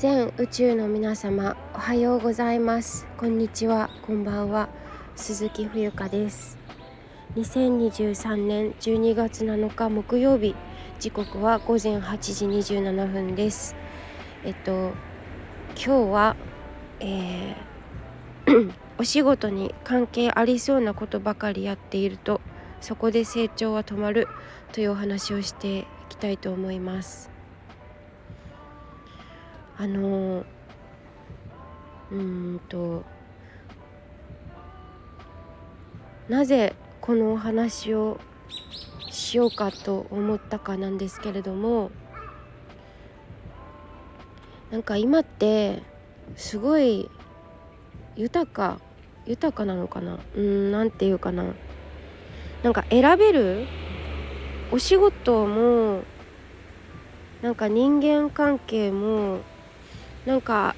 全宇宙の皆様おはようございます。こんにちは。こんばんは。鈴木冬香です。2023年12月7日木曜日時刻は午前8時27分です。えっと今日は、えー お仕事に関係ありそうなことばかりやっているとそこで成長は止まるというお話をしていきたいと思います。あのうんとなぜこのお話をしようかと思ったかなんですけれどもなんか今ってすごい豊か豊かなのかなうんなんていうかな。なんか選べるお仕事もなんか人間関係もなんか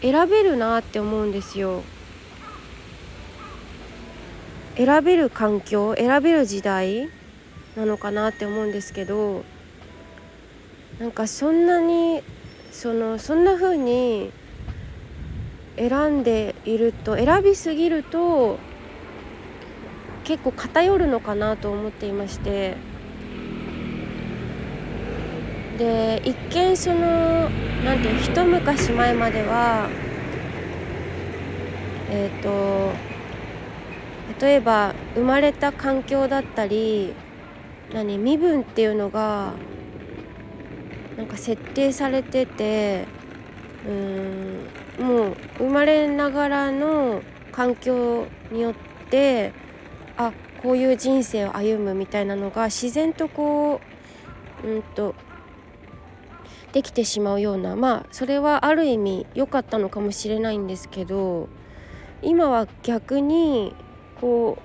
選べるなって思うんですよ。選べる環境選べる時代なのかなって思うんですけどなんかそんなにそのそんな風に選んでいると選びすぎると結構偏るのかなと思っていまして。で一見その何ていう一昔前まではえっ、ー、と例えば生まれた環境だったり何身分っていうのがなんか設定されててうんもう生まれながらの環境によってあこういう人生を歩むみたいなのが自然とこううんとできてしまうようなまあそれはある意味良かったのかもしれないんですけど今は逆にこ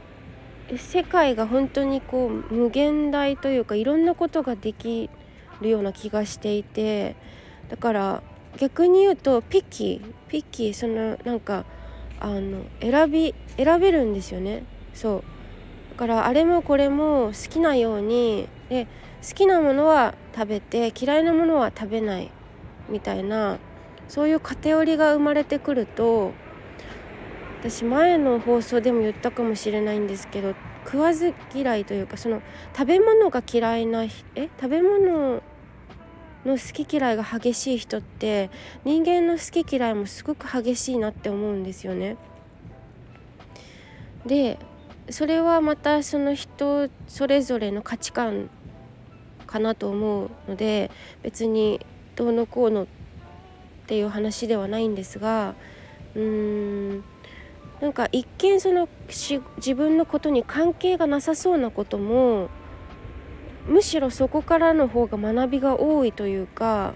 う世界が本当にこう無限大というかいろんなことができるような気がしていてだから逆に言うとピッキーピッキーそのなんかあの選び選べるんですよね。そう。だからあれもこれも好きなようにで好きなものは食べて嫌いなものは食べないみたいなそういう偏りが生まれてくると私前の放送でも言ったかもしれないんですけど食わず嫌いというかその食べ物が嫌いなえ？食べ物の好き嫌いが激しい人って人間の好き嫌いもすごく激しいなって思うんですよね。でそれはまたその人それぞれの価値観かなと思うので別にどうのこうのっていう話ではないんですがうーんなんか一見その自分のことに関係がなさそうなこともむしろそこからの方が学びが多いというか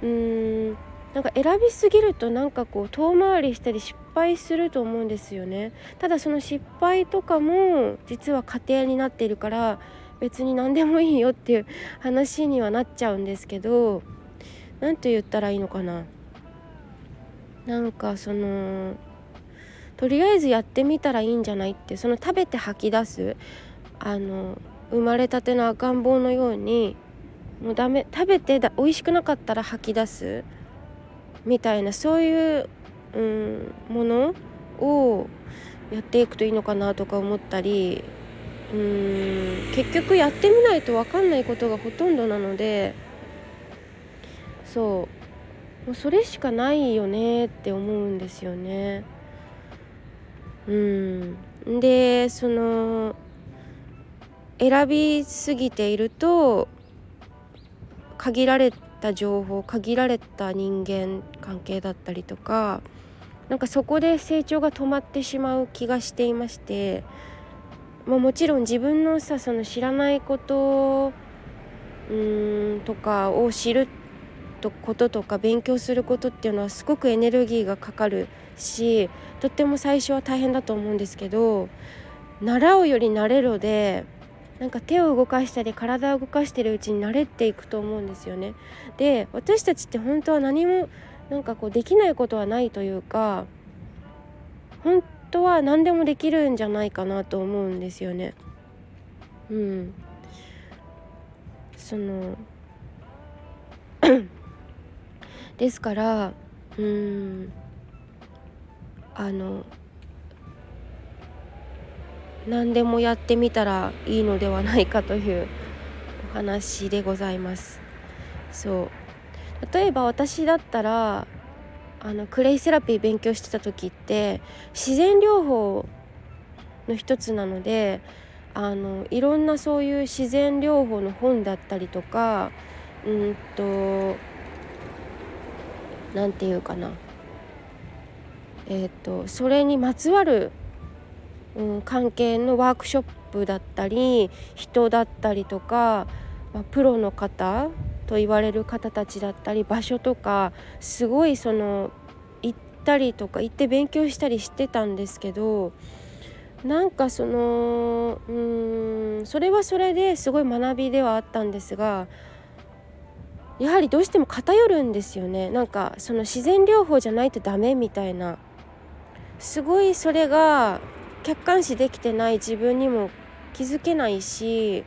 うーんなんか選びすぎるとなんかこう遠回りしたり失敗すると思うんですよね。ただその失敗とかも実は過程になっているから別に何でもいいよっていう話にはなっちゃうんですけど何て言ったらいいのかな。なんかそのとりあえずやってみたらいいんじゃないってその食べて吐き出すあの生まれたての赤ん坊のようにもうダメ食べてだ美味しくなかったら吐き出すみたいなそういう、うん、ものをやっていくといいのかなとか思ったりうーん結局やってみないと分かんないことがほとんどなのでそうもうそれしかないよねって思うんですよね。うんでその選びすぎていると限られた情報限られた人間関係だったりとかなんかそこで成長が止まってしまう気がしていましてまあ、もちろん自分のさその知らないことうんとかを知るとこととか勉強することっていうのはすごくエネルギーがかかるしとっても最初は大変だと思うんですけど習うより慣れろでなんか手を動かしたり体を動かしてるうちに慣れていくと思うんですよね。で私たちって本当は何もなんかこうできないことはないというか本当は何でもできるんじゃないかなと思うんですよね。うん、その ですからうん。あの何でもやってみたらいいのではないかという お話でございます。そう。例えば私だったらあのクレイセラピー勉強してた時って自然療法の一つなのであのいろんなそういう自然療法の本だったりとかうんと何て言うかな。えっ、ー、とそれにまつわる、うん、関係のワークショップだったり人だったりとか、まあ、プロの方と言われる方たちだったり場所とかすごいその行ったりとか行って勉強したりしてたんですけどなんかそのうんそれはそれですごい学びではあったんですがやはりどうしても偏るんですよね。なんかその自然療法じゃないとダメみたいな。すごいそれが客観視できてない自分にも気づけないし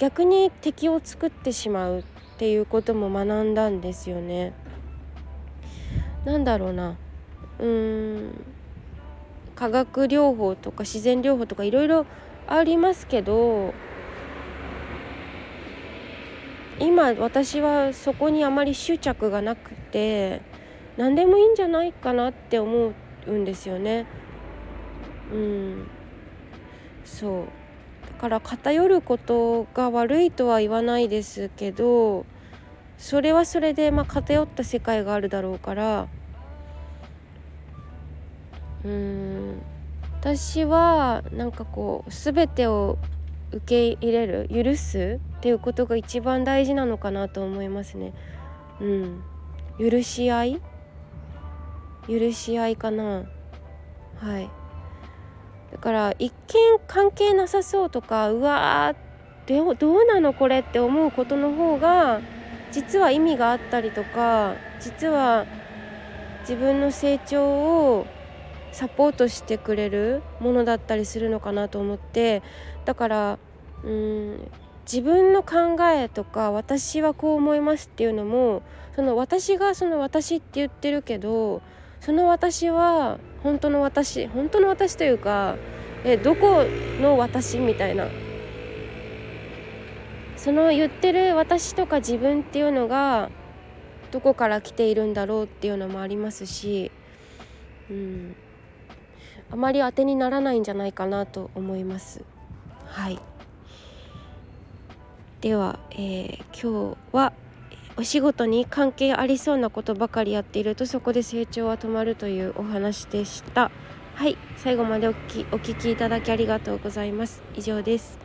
逆に敵を作ってしまうっていうことも学んだんですよね。なんだろうなうーん化学療法とか自然療法とかいろいろありますけど今私はそこにあまり執着がなくて何でもいいんじゃないかなって思うんですよね。うんそうから偏ることが悪いとは言わないですけどそれはそれでまあ偏った世界があるだろうから。うん。私はなんかこう全てを受け入れる許すっていうことが一番大事なのかなと思いますね。うん、許し合い？許し合いかな。はい。だから一見関係なさそうとかうわーどうなのこれって思うことの方が実は意味があったりとか実は自分の成長をサポートしてくれるものだったりするのかなと思ってだからうん自分の考えとか私はこう思いますっていうのもその私がその私って言ってるけどその私は本当の私本当の私というかえどこの私みたいな。その言ってる私とか自分っていうのがどこから来ているんだろうっていうのもありますし、うん、あまり当てにならないんじゃないかなと思います。はい。では、えー、今日はお仕事に関係ありそうなことばかりやっているとそこで成長は止まるというお話でした。はい最後までお聞きお聞きいただきありがとうございます。以上です。